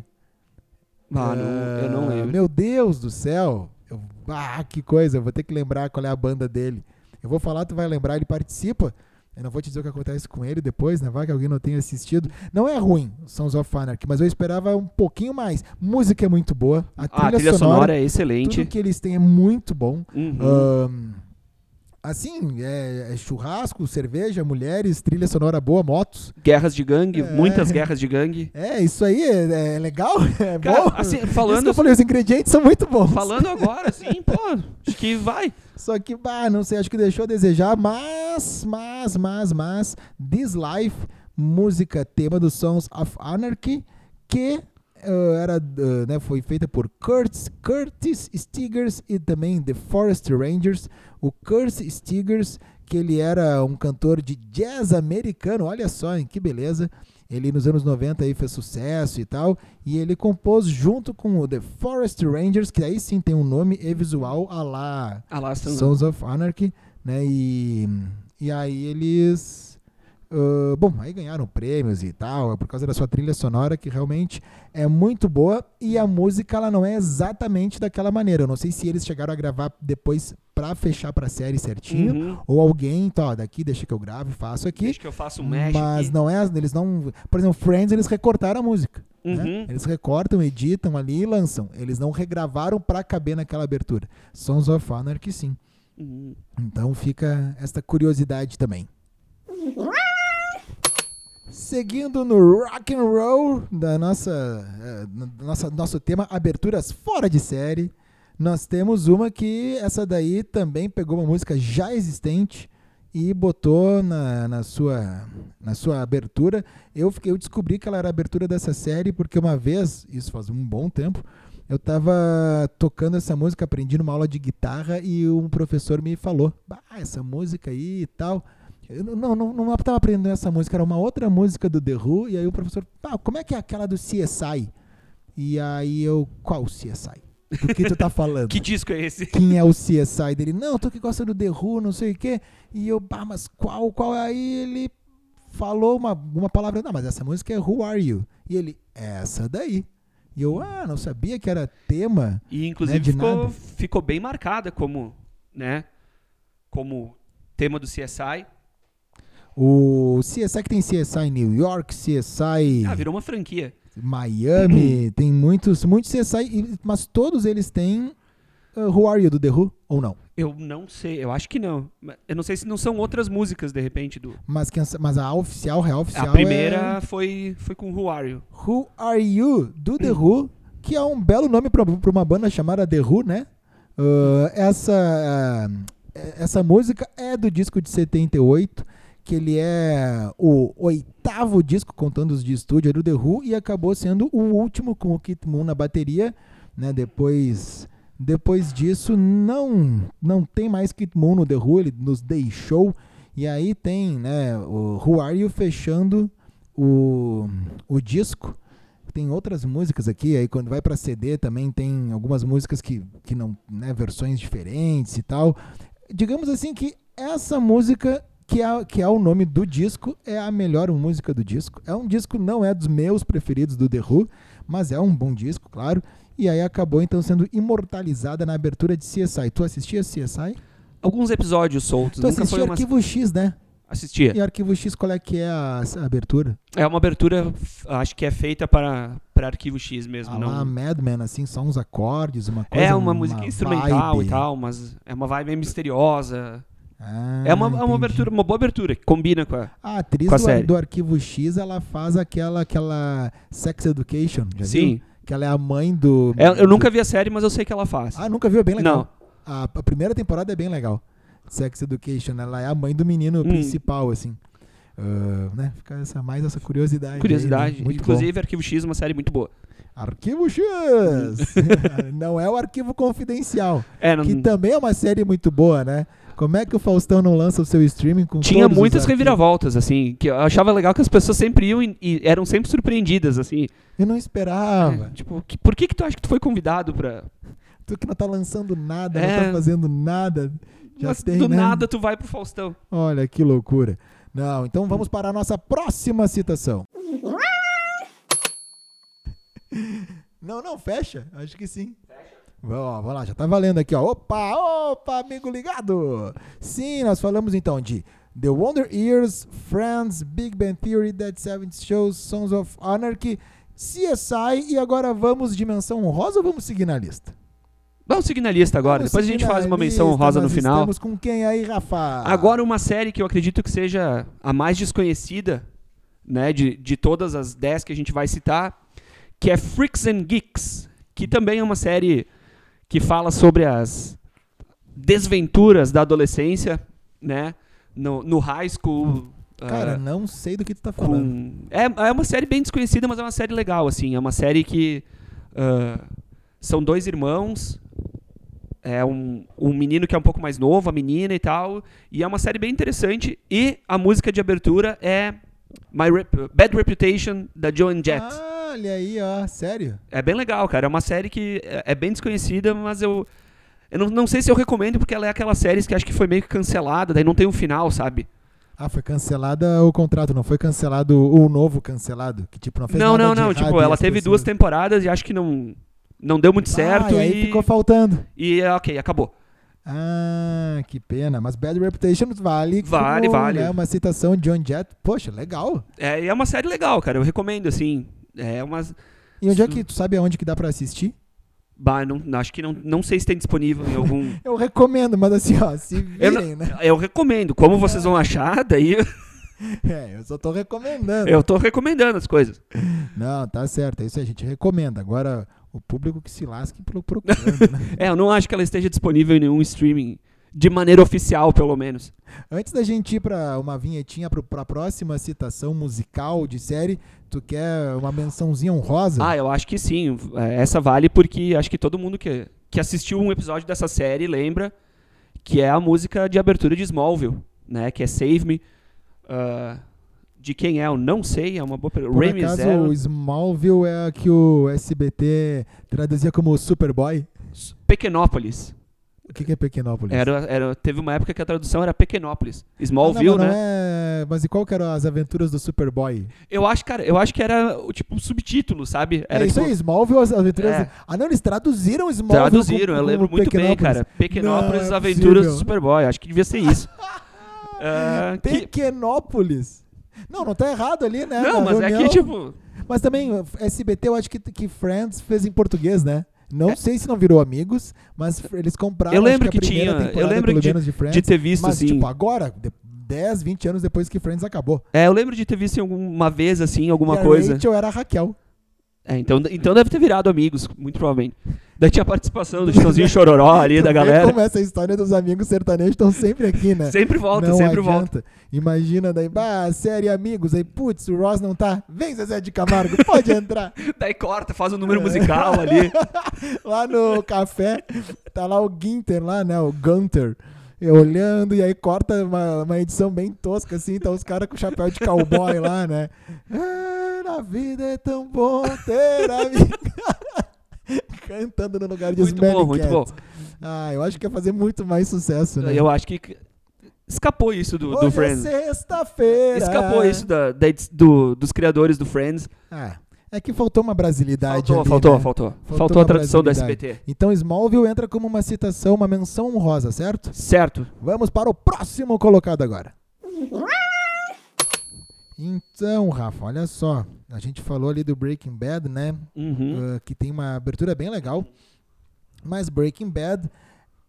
Ah, não, eu não Ah, lembro. Meu Deus do céu. Eu- ah, que coisa. Eu vou ter que lembrar qual é a banda dele. Eu vou falar, tu vai lembrar. Ele participa. Eu não vou te dizer o que acontece com ele depois, né? Vai que alguém não tenha assistido. Não é ruim, Sons of Anarchy, mas eu esperava um pouquinho mais. Música é muito boa. A trilha, Ah, a trilha sonora, sonora, é excelente. tudo que eles têm é muito bom. Uhum. Ahn, assim, é, é churrasco, cerveja, mulheres, trilha sonora boa, motos. Guerras de gangue, É. muitas guerras de gangue. É, isso aí é, é legal, [LAUGHS] é Cara, bom. assim, Isso que falando, eu falei, os ingredientes são muito bons. falando agora, assim, [LAUGHS] pô, acho que vai. Só que, bah, não sei, acho que deixou a desejar, mas, mas, mas, mas, This Life, música tema dos Sons of Anarchy, que ah, era, ah, né, foi feita por Curtis, Curtis Stigers e também The Forest Rangers. O Curtis Stigers, que ele era um cantor de jazz americano, olha só, hein, que beleza. Ele nos anos 90 aí fez sucesso e tal, e ele compôs junto com o The Forest Rangers, que aí sim tem um nome e visual a lá Sons of Anarchy, né? E, e aí eles Uh, bom, aí ganharam prêmios e tal, é por causa da sua trilha sonora que realmente é muito boa e a música ela não é exatamente daquela maneira. Eu não sei se eles chegaram a gravar depois pra fechar pra série certinho Uhum. ou alguém, então, ó, daqui deixa que eu gravo e faço aqui. Deixa que eu faço um mesh mas aqui. não é, eles não, por exemplo, Friends eles recortaram a música. né? Uhum. Eles recortam, editam ali e lançam. Eles não regravaram pra caber naquela abertura. Sons of Anarchy sim. Uhum. Então fica esta curiosidade também. [LAUGHS] Seguindo no rock and roll da nossa, no- nossa nosso tema aberturas fora de série, nós temos uma que essa daí também pegou uma música já existente e botou na, na sua na sua abertura. Eu fiquei eu descobri que ela era a abertura dessa série porque uma vez, isso faz um bom tempo, eu tava tocando essa música, aprendi numa aula de guitarra e um professor me falou: "Bah, essa música aí e tal". Eu não, não, não, não tava aprendendo essa música, era uma outra música do The Who, e aí o professor, "Pá, como é que é aquela do CSI? E aí eu, qual CSI? Do que tu tá falando? [LAUGHS] Que disco é esse? Quem é o CSI dele? Não, tu que gosta do The Who, não sei o quê. E eu, bah, mas qual, qual? Aí ele falou uma, uma palavra, não, mas essa música é Who Are You? E ele, essa daí. E eu, ah, não sabia que era tema. E inclusive Né, de ficou, nada. ficou bem marcada como, né? Como tema do CSI. O CSI que tem CSI New York, CSI Ah, virou uma franquia. Miami, [CLEARS THROAT] tem muitos, muitos CSI, mas todos eles têm uh, Who Are You do The Who, ou não? Eu não sei, eu acho que não. Eu não sei se não são outras músicas, de repente, do. Mas, quem- mas a oficial, real oficial A primeira é foi, foi com Who Are You? Who Are You do The Who, que é um belo nome para uma banda chamada The Who, né? Uh, essa, uh, essa música é do disco de 78, que ele é o oitavo disco, contando os de estúdio, do The Who, e acabou sendo o último com o Kit Moon na bateria, né? Depois, depois disso, não, não tem mais Kit Moon no The Who, ele nos deixou, e aí tem, né, o Who Are You fechando o, o disco. Tem outras músicas aqui, aí quando vai pra CD também tem algumas músicas que, que não, né, versões diferentes e tal. Digamos assim que essa música que é, que é o nome do disco, é a melhor música do disco. É um disco, não é dos meus preferidos do The Who, mas é um bom disco, claro. E aí acabou então sendo imortalizada na abertura de CSI. Tu assistia CSI? Alguns episódios soltos. Tu assistia uma. Arquivo X, né? Assistia. E Arquivo X, qual é que é a, a abertura? É uma abertura, acho que é feita para, para arquivo X mesmo. Ah, não... lá, Madman, assim, só uns acordes, uma coisa. É uma, música instrumental vibe. e tal, mas é uma vibe meio misteriosa. Ah, é uma, é uma abertura, uma boa abertura, que combina com a. A atriz com a do, série. do Arquivo X, ela faz aquela, aquela Sex Education, já Sim. viu? Que ela é a mãe do... É, eu nunca vi a série, mas eu sei que ela faz. Ah, nunca viu? É bem legal. Não. A, a primeira temporada é bem legal. Sex Education, ela é a mãe do menino Hum. principal, assim. Ah, né? Fica essa, mais essa curiosidade. aí, Curiosidade. né? Muito Inclusive, Arquivo X é uma série muito boa. bom. Arquivo X! [LAUGHS] não é o Arquivo Confidencial, É, não, que também é uma série muito boa, né? Como é que o Faustão não lança o seu streaming com tinha muitas reviravoltas, assim, que eu achava legal que as pessoas sempre iam e, e eram sempre surpreendidas, assim. Eu não esperava. É, tipo, que- por que que tu acha que tu foi convidado pra... Tu que não tá lançando nada, É. não tá fazendo nada. Já Mas tem, do né? nada tu vai pro Faustão. Olha que loucura. Não, então vamos para a nossa próxima citação. Não, não, fecha. Acho que sim. Ó, vamos lá, já tá valendo aqui, ó. Opa, opa, amigo ligado. Sim, nós falamos então de The Wonder Years, Friends, Big Bang Theory, Dead Seventh Shows, Sons of Anarchy, CSI e agora vamos dimensão honrosa ou vamos seguir na lista? Vamos seguir na lista agora, depois a seguir gente faz uma menção honrosa no final. Estamos com quem aí, Rafa? Agora uma série que eu acredito que seja a mais desconhecida, né, de, de todas as 10 que a gente vai citar, que é Freaks and Geeks, que também é uma série que fala sobre as desventuras da adolescência, né, no, no high school. Cara, ah, não sei do que tu tá falando. com... é, é uma série bem desconhecida, mas é uma série legal, assim. É uma série que ah, são dois irmãos, é um, um menino que é um pouco mais novo, a menina e tal. E é uma série bem interessante. E a música de abertura é My Rep- Bad Reputation, da Joan Jett. Ah, olha aí, ó. Sério? É bem legal, cara. É uma série que é é bem desconhecida, mas eu. Eu não, não sei se eu recomendo, porque ela é aquelas séries que acho que foi meio que cancelada, daí não tem um final, sabe? Ah, foi cancelada o contrato, não foi cancelado o novo cancelado, que tipo não fez não, nada não, não. Tipo, ela teve pessoas- duas temporadas e acho que não, não deu muito certo. Ah, e aí e ficou faltando. E ok, acabou. Ah, que pena. Mas Bad Reputation vale Vale, como, vale. né, uma citação de John Jett. Poxa, legal. É, é uma série legal, cara. Eu recomendo, assim. É umas. E onde é que tu sabe aonde que dá pra assistir? Bah, não, acho que não, não sei se tem disponível em algum. [LAUGHS] Eu recomendo, mas assim, ó, se [LAUGHS] Eu virem, né? Eu recomendo. Como vocês vão achar, daí [LAUGHS] É, eu só tô recomendando. eu tô recomendando as coisas. Não, tá certo. É isso aí, a gente recomenda. Agora, o público que se lasque pro- procurando, né? [LAUGHS] É, eu não acho que ela esteja disponível em nenhum streaming. De maneira oficial, pelo menos. Antes da gente ir pra uma vinhetinha pro, pra próxima citação musical de série, tu quer uma mençãozinha honrosa? Ah, eu acho que sim. É, Essa vale porque acho que todo mundo que, que assistiu um episódio dessa série lembra que é a música de abertura de Smallville, né? Que é Save Me. Ah, de quem é, eu não sei, é uma boa pergunta. Por acaso, Zero. o Smallville é a que o SBT traduzia como Superboy? Pequenópolis. O que, que é Pequenópolis? Era, era, teve uma época que a tradução era Pequenópolis. Ah, Smallville, não, mas não né? é- Mas e qual que eram as aventuras do Superboy? Eu acho, cara, eu acho que era tipo um subtítulo, sabe? Era é isso tipo, aí, Smallville, as aventuras... É. Ah, não, eles traduziram Smallville Traduziram, como- eu lembro muito bem, cara. Pequenópolis, Não é Aventuras do. Superboy. Acho que devia ser isso. [LAUGHS] Ah, que- Pequenópolis. Não, não tá errado ali, né? Não, na mas é reunião. que, tipo. Mas também, SBT, eu acho que, que Friends fez em português, né? Não É. sei se não virou amigos, mas eles compraram Eu lembro que, que tinha- eu lembro de- de Friends. De ter visto, mas, assim. tipo, agora, de- 10, 20 anos depois que Friends acabou. É, eu lembro de ter visto em alguma vez, assim, alguma e a coisa. Rachel era a Raquel. É, então, então deve ter virado amigos, muito provavelmente. Daí tinha a participação do Chitãozinho Chororó [LAUGHS] ali, da galera. como essa história dos amigos sertanejos estão sempre aqui, né? Sempre volta, não sempre volta. adianta. Imagina daí, bah, série Amigos, aí, putz, o Ross não tá. Vem, Zezé de Camargo, pode entrar. [LAUGHS] Daí corta, faz um número musical ali. [LAUGHS] lá no café, tá lá o Ginter lá, né? O Gunter. Olhando, e aí corta uma, uma edição bem tosca, assim, tá os caras com chapéu de cowboy lá, né? Ah, na vida é tão bom ter amigo. [LAUGHS] Cantando no lugar de Muito Smelly bom, muito Cat. bom. Ah, eu acho que ia fazer muito mais sucesso, né? Eu acho que escapou isso do, do é Friends. sexta-feira. Escapou isso da, da do- dos criadores do Friends. Ah, é que faltou uma brasilidade Faltou, ali, faltou, né? faltou. Faltou Faltou a tradução do. SBT. Então Smallville entra como uma citação, uma menção honrosa, certo? Certo. Vamos para o próximo colocado agora. [LAUGHS] Então, Rafa, olha só. A gente falou ali do Breaking Bad, né? Uhum. Uh, que tem uma abertura bem legal. Mas Breaking Bad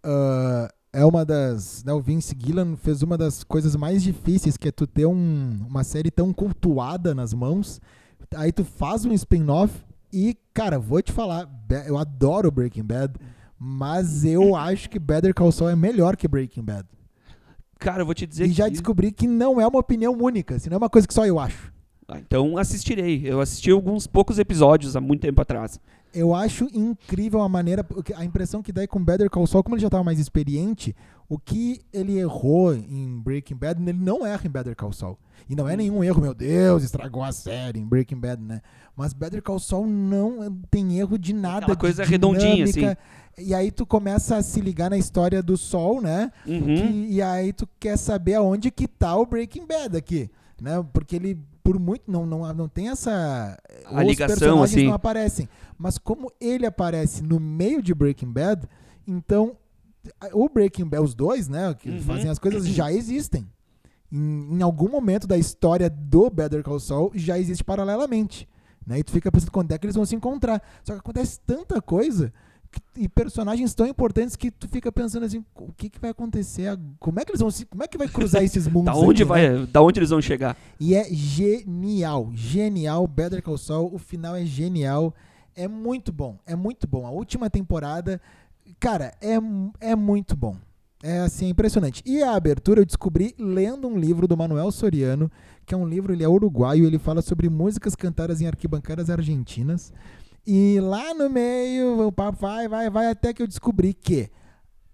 uh, é uma das. Né, o Vince Gillian fez uma das coisas mais difíceis, que é tu ter um- uma série tão cultuada nas mãos. Aí tu faz um spin-off e, cara, vou te falar, eu adoro Breaking Bad, mas eu acho que Better Call Saul é melhor que Breaking Bad. Cara, eu vou te dizer E já que... descobri que não é uma opinião única, assim, não é uma coisa que só eu acho. Ah, então assistirei. Eu assisti alguns poucos episódios há muito tempo atrás. Eu acho incrível a maneira, a impressão que dá é com Better Call Saul, como ele já estava mais experiente, o que ele errou em Breaking Bad, ele não erra em Better Call Saul. E não é nenhum erro, meu Deus, estragou a série em Breaking Bad, né? Mas Better Call Saul não tem erro de nada. Aquela de coisa redondinha, assim. E aí tu começa a se ligar na história do Sol, né? Uhum. Que- e aí tu quer saber aonde que tá o Breaking Bad aqui, né? Porque ele por muito não não, não tem essa A os ligação, personagens assim. não aparecem, mas como ele aparece no meio de Breaking Bad, então o Breaking Bad os dois, né, que Uhum. fazem as coisas já existem. Em, em algum momento da história do Better Call Saul já existe paralelamente, né? E tu fica pensando quando é que eles vão se encontrar. Só que acontece tanta coisa e personagens tão importantes que tu fica pensando assim, o que, que vai acontecer? Como é que eles vão se, como é que vai cruzar [LAUGHS] esses mundos? Da onde aqui, né? vai, da onde eles vão chegar? E é genial, genial. Better Call Saul, o final é genial. É muito bom, é muito bom. A última temporada, cara, é, é muito bom. É assim, é impressionante. E a abertura eu descobri lendo um livro do Manuel Soriano, que é um livro, ele é uruguaio, ele fala sobre músicas cantadas em arquibancadas argentinas. E lá no meio, o papo vai, vai, vai, até que eu descobri que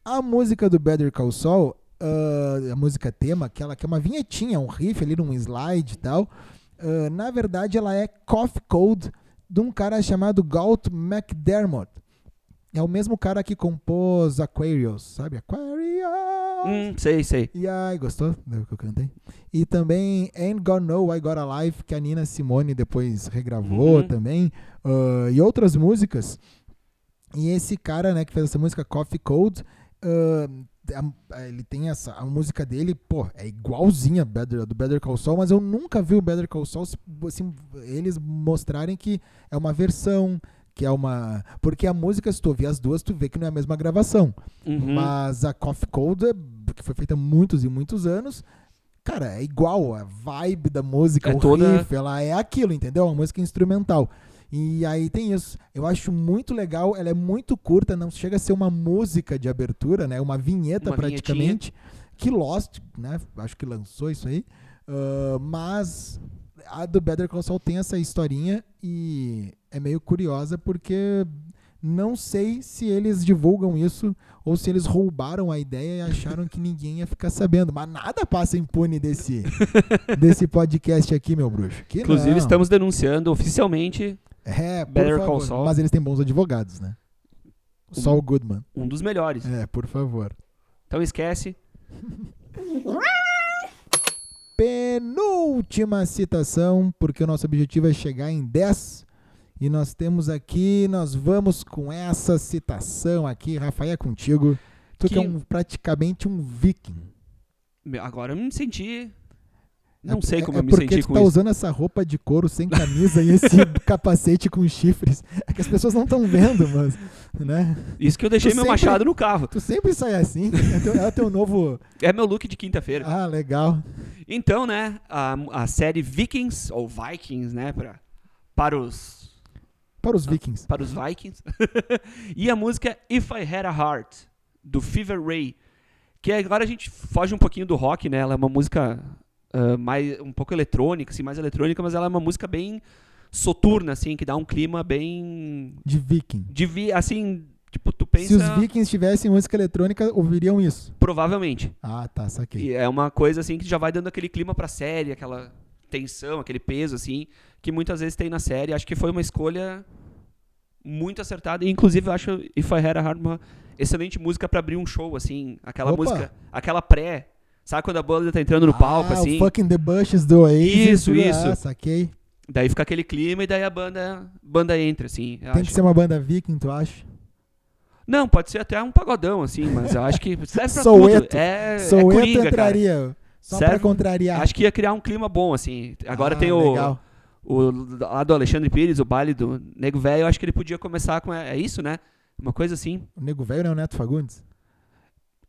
a música do Better Call Saul, ah, a música tema, aquela que é uma vinhetinha, um riff ali num slide e tal, ah, na verdade ela é Coffee Code de um cara chamado Galt McDermott. É o mesmo cara que compôs Aquarius, sabe? Aquarius! Hum, sei, sei. E aí, gostou do que eu cantei? E também Ain't Gonna Know I Got a Life, que a Nina Simone depois regravou Uhum. também. ah, e outras músicas. E esse cara, né, que fez essa música Coffee Cold, a- ele tem essa. A música dele, pô, é igualzinha a do Better Call Saul, mas eu nunca vi o Better Call Saul assim, eles mostrarem que é uma versão. Que é uma. Porque a música, se tu ouvir as duas, tu vê que não é a mesma gravação. Uhum. Mas a Coffee Cold, é- que foi feita há muitos e muitos anos, cara, é igual. A vibe da música, É o toda- riff, ela é aquilo, entendeu? Uma música instrumental. E aí tem isso. Eu acho muito legal, ela é muito curta, não chega a ser uma música de abertura, né? Uma vinheta Uma praticamente. Que Lost, né? Acho que lançou isso aí. Ah, mas a do Better Call Saul tem essa historinha e é meio curiosa porque não sei se eles divulgam isso ou se eles roubaram a ideia e acharam que ninguém ia ficar sabendo. Mas nada passa impune desse, [LAUGHS] desse podcast aqui, meu bruxo. Que Inclusive, não. estamos denunciando oficialmente É, Better favor. Call Saul. Mas eles têm bons advogados, né? Saul Goodman. um dos melhores. É, por favor. Então esquece. [LAUGHS] penúltima citação, porque o nosso objetivo é chegar em 10. E nós temos aqui, nós vamos com essa citação aqui, Rafael, é contigo. Tu que, Que- é um, praticamente um viking. Agora eu me senti. Não É- sei como é eu me porque senti tu com tá isso. usando essa roupa de couro sem camisa e esse [LAUGHS] capacete com chifres. É que as pessoas não estão vendo, mas, né? Isso que eu deixei Tu meu sempre- machado no carro. Tu sempre sai assim. É teu, é teu novo... É meu look de quinta-feira. Ah, legal. Então, né, a, a série Vikings, ou Vikings, né, pra, para os Para os vikings. para os Vikings. [LAUGHS] e a música If I Had a Heart, do Fever Ray. Que agora a gente foge um pouquinho do rock, né? Ela é uma música ah, mais, um pouco eletrônica, assim, mais eletrônica, mas ela é uma música bem soturna, assim, que dá um clima bem. De viking. De vi, assim, tipo, tu pensa. Se os vikings tivessem música eletrônica, ouviriam isso. Provavelmente. Ah, tá, saquei. E é uma coisa, assim, que já vai dando aquele clima pra série, aquela tensão, aquele peso, assim, que muitas vezes tem na série. Acho que foi uma escolha muito acertada. E, inclusive, eu acho If I Had a Heart uma excelente música pra abrir um show, assim. Aquela Opa! música, aquela pré. Sabe quando a banda tá entrando no palco, ah, assim? o Fucking The Bushes do Oasis. Isso, Ah, isso. saquei. Daí fica aquele clima e daí a banda, banda entra, assim. Tem acho. que ser uma banda viking, tu acha? Não, pode ser até um pagodão, assim, mas eu acho que [LAUGHS] serve pra Soueto. tudo. É, é coringa, cara. entraria. Só Serve- pra contrariar. Acho que ia criar um clima bom, assim. Agora Ah, tem o, legal. o lá do Alexandre Pires, o baile do Nego Velho, eu acho que ele podia começar com. É isso, né? Uma coisa assim. O Nego Velho não é o Neto Fagundes?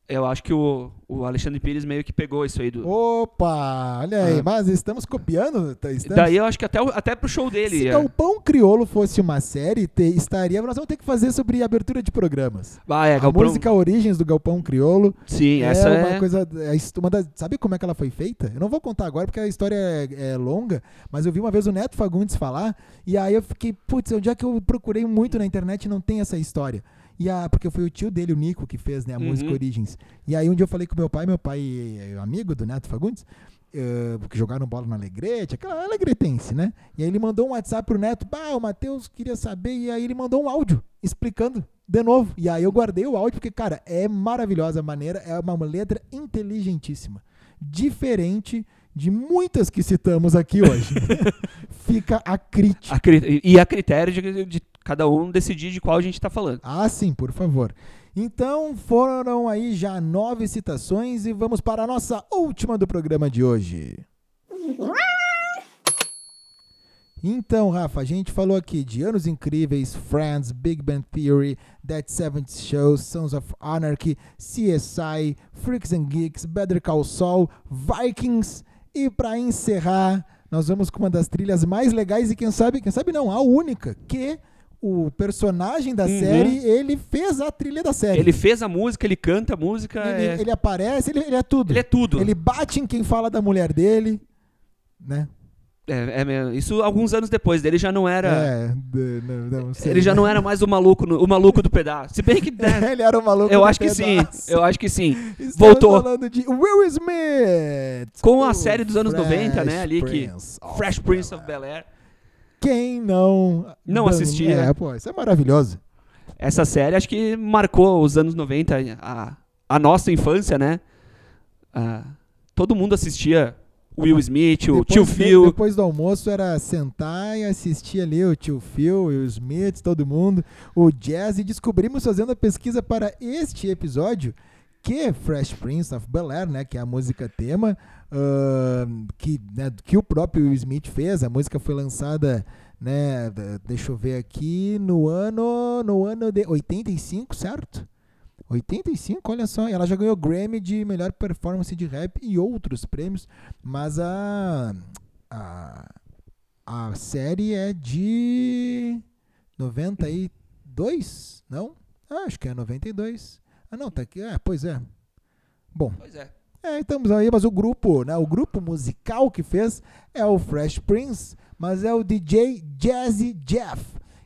Eu acho que o, o Alexandre Pires meio que pegou isso aí do. Opa, olha aí. Ah. Mas estamos copiando? Estamos... Daí eu acho que até, o- até pro show dele. Se é. Galpão Criolo fosse uma série, te- estaria. Nós vamos ter que fazer sobre abertura de programas. Ah, é, a Galpão- música Origens do Galpão Criolo Sim, é essa uma é. coisa. é uma das- sabe como é que ela foi feita? Eu não vou contar agora porque a história é, é longa, mas eu vi uma vez o Neto Fagundes falar, e aí eu fiquei, putz, onde é que eu procurei muito na internet e não tem essa história? E a, porque foi o tio dele, o Nico, que fez né, a Uhum. música Origens. E aí um dia eu falei com meu pai, meu pai é amigo do Neto Fagundes, eh, que jogaram bola no Alegrete, aquela alegretense, né? E aí ele mandou um WhatsApp pro Neto, bah, o Matheus queria saber, e aí ele mandou um áudio explicando de novo. E aí eu guardei o áudio, porque, cara, é maravilhosa a maneira, é uma letra inteligentíssima. Diferente de muitas que citamos aqui hoje. [LAUGHS] Fica a crítica. A cri- e a critério de, de cada um decidir de qual a gente tá falando. Ah, sim, por favor. Então foram aí já nove citações e vamos para a nossa última do programa de hoje. Então, Rafa, a gente falou aqui de Anos Incríveis, Friends, Big Bang Theory, That 70 Show, Sons of Anarchy, CSI, Freaks and Geeks, Better Call Saul, Vikings e para encerrar, nós vamos com uma das trilhas mais legais e quem sabe, quem sabe não, a única, que o personagem da Uhum. série, ele fez a trilha da série. Ele fez a música, ele canta a música. Ele, é, ele aparece, ele, ele é tudo. ele é tudo. Ele bate em quem fala da mulher dele, né? É, é mesmo. isso alguns anos depois dele já não era. É, não, não sei. Ele já não era mais o maluco, no- o maluco do pedaço. Se bem que. né, [LAUGHS] ele era o maluco eu do acho que sim. pedaço. Eu acho que sim. Estamos voltou. falando de Will Smith. Com a o série dos anos 90, né, Fresh ali que- Prince of Fresh Prince of. Bel Air. Quem não... Não assistia. É, pô, isso é maravilhoso. Essa série acho que marcou os anos 90, a, a nossa infância, né? ah, todo mundo assistia Will Smith, o Depois- tio Phil. Depois do almoço era sentar e assistir ali o tio Phil, o Will Smith, todo mundo, o Jazz, e descobrimos fazendo a pesquisa para este episódio que Fresh Prince of Bel-Air, né, que é a música tema, ahn, que, né, que o próprio Will Smith fez, a música foi lançada, né, deixa eu ver aqui, no ano, no ano de 85, certo? 85, olha só, ela já ganhou Grammy de melhor performance de rap e outros prêmios, mas a a, a série é de 92, não? Ah, acho que é 92. Ah, não, tá aqui. Ah, pois é. Bom, Pois é. é, estamos aí, mas o grupo, né, o grupo musical que fez é o Fresh Prince, mas é o DJ Jazzy Jeff.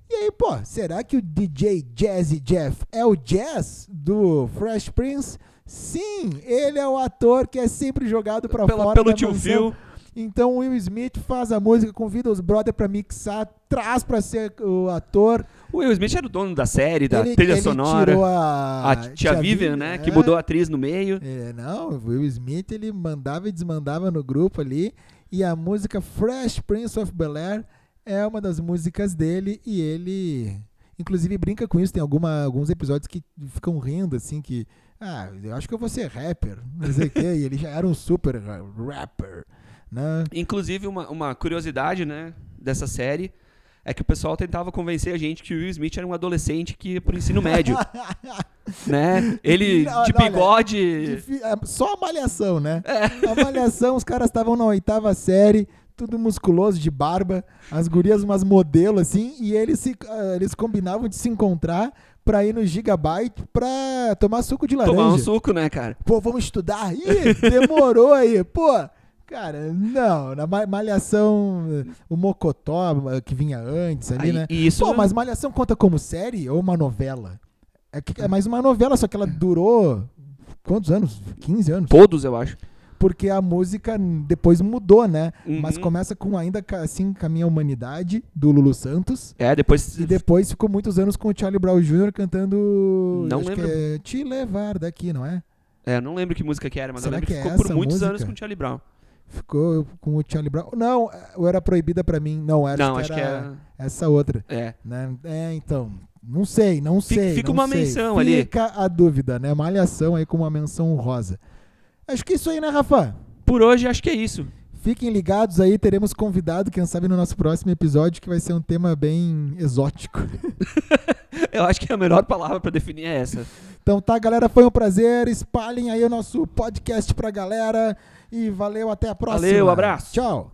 E aí, pô, será que o DJ Jazzy Jeff é o Jazz do Fresh Prince? Sim, ele é o ator que é sempre jogado pra Pela- fora pelo tio. Phil. Então o Will Smith faz a música, convida os brother pra mixar, traz pra ser o ator. O Will Smith era o dono da série, da ele, trilha ele sonora. tirou a, A tia, Vivian, né? Que é. mudou a atriz no meio. É, não, o Will Smith ele mandava e desmandava no grupo ali. E a música Fresh Prince of Bel Air é uma das músicas dele. E ele, inclusive, brinca com isso. Tem alguma, alguns episódios que ficam rindo, assim, que. Ah, eu acho que eu vou ser rapper. Não sei o quê. E ele já era um super ra- rapper. Né? Inclusive, uma, uma curiosidade, né, dessa série é que o pessoal tentava convencer a gente que o Will Smith era um adolescente que ia pro ensino médio, [LAUGHS] né? Ele de olha, bigode. Difi- é, Só a malhação, né? [LAUGHS] A malhação, os caras estavam na oitava série, tudo musculoso, de barba, as gurias umas modelo assim, e eles, se, ah, eles combinavam de se encontrar pra ir no Gigabyte pra tomar suco de laranja. Tomar um suco, né, cara? Pô, vamos estudar? Ih, demorou aí. Pô, cara, não, na ma- malhação, o Mocotó ah, que vinha antes ali, Aí, né? isso Pô, mas Malhação conta como série ou uma novela? É, que, é mais uma novela, só que ela durou quantos anos? 15 anos? todos, eu acho. Porque a música depois mudou, né? Uhum. Mas começa com ainda assim com a minha humanidade do Lulu Santos. É, depois E depois ficou muitos anos com o Charlie Brown Jr. cantando. Não lembro. É Te levar daqui, não é? É, não lembro que música que era, mas Será eu lembro que que, é ficou por muitos música? anos com o Charlie Brown. Ficou com o Charlie Brown. Não, ou era proibida pra mim? Não, era, não, acho acho que que era é. essa outra. É. Né? É, então. Não sei, não Fica- sei. fica não uma sei. menção ali. Fica a dúvida, né? Malhação aí com uma menção honrosa. Acho que é isso aí, né, Rafa? Por hoje, acho que é isso. Fiquem ligados aí, teremos convidado, quem sabe, no nosso próximo episódio, que vai ser um tema bem exótico. [LAUGHS] Eu acho que a melhor palavra pra definir é essa. Então tá, galera, foi um prazer. Espalhem aí o nosso podcast pra galera. E valeu, até a próxima. Valeu, abraço. Tchau.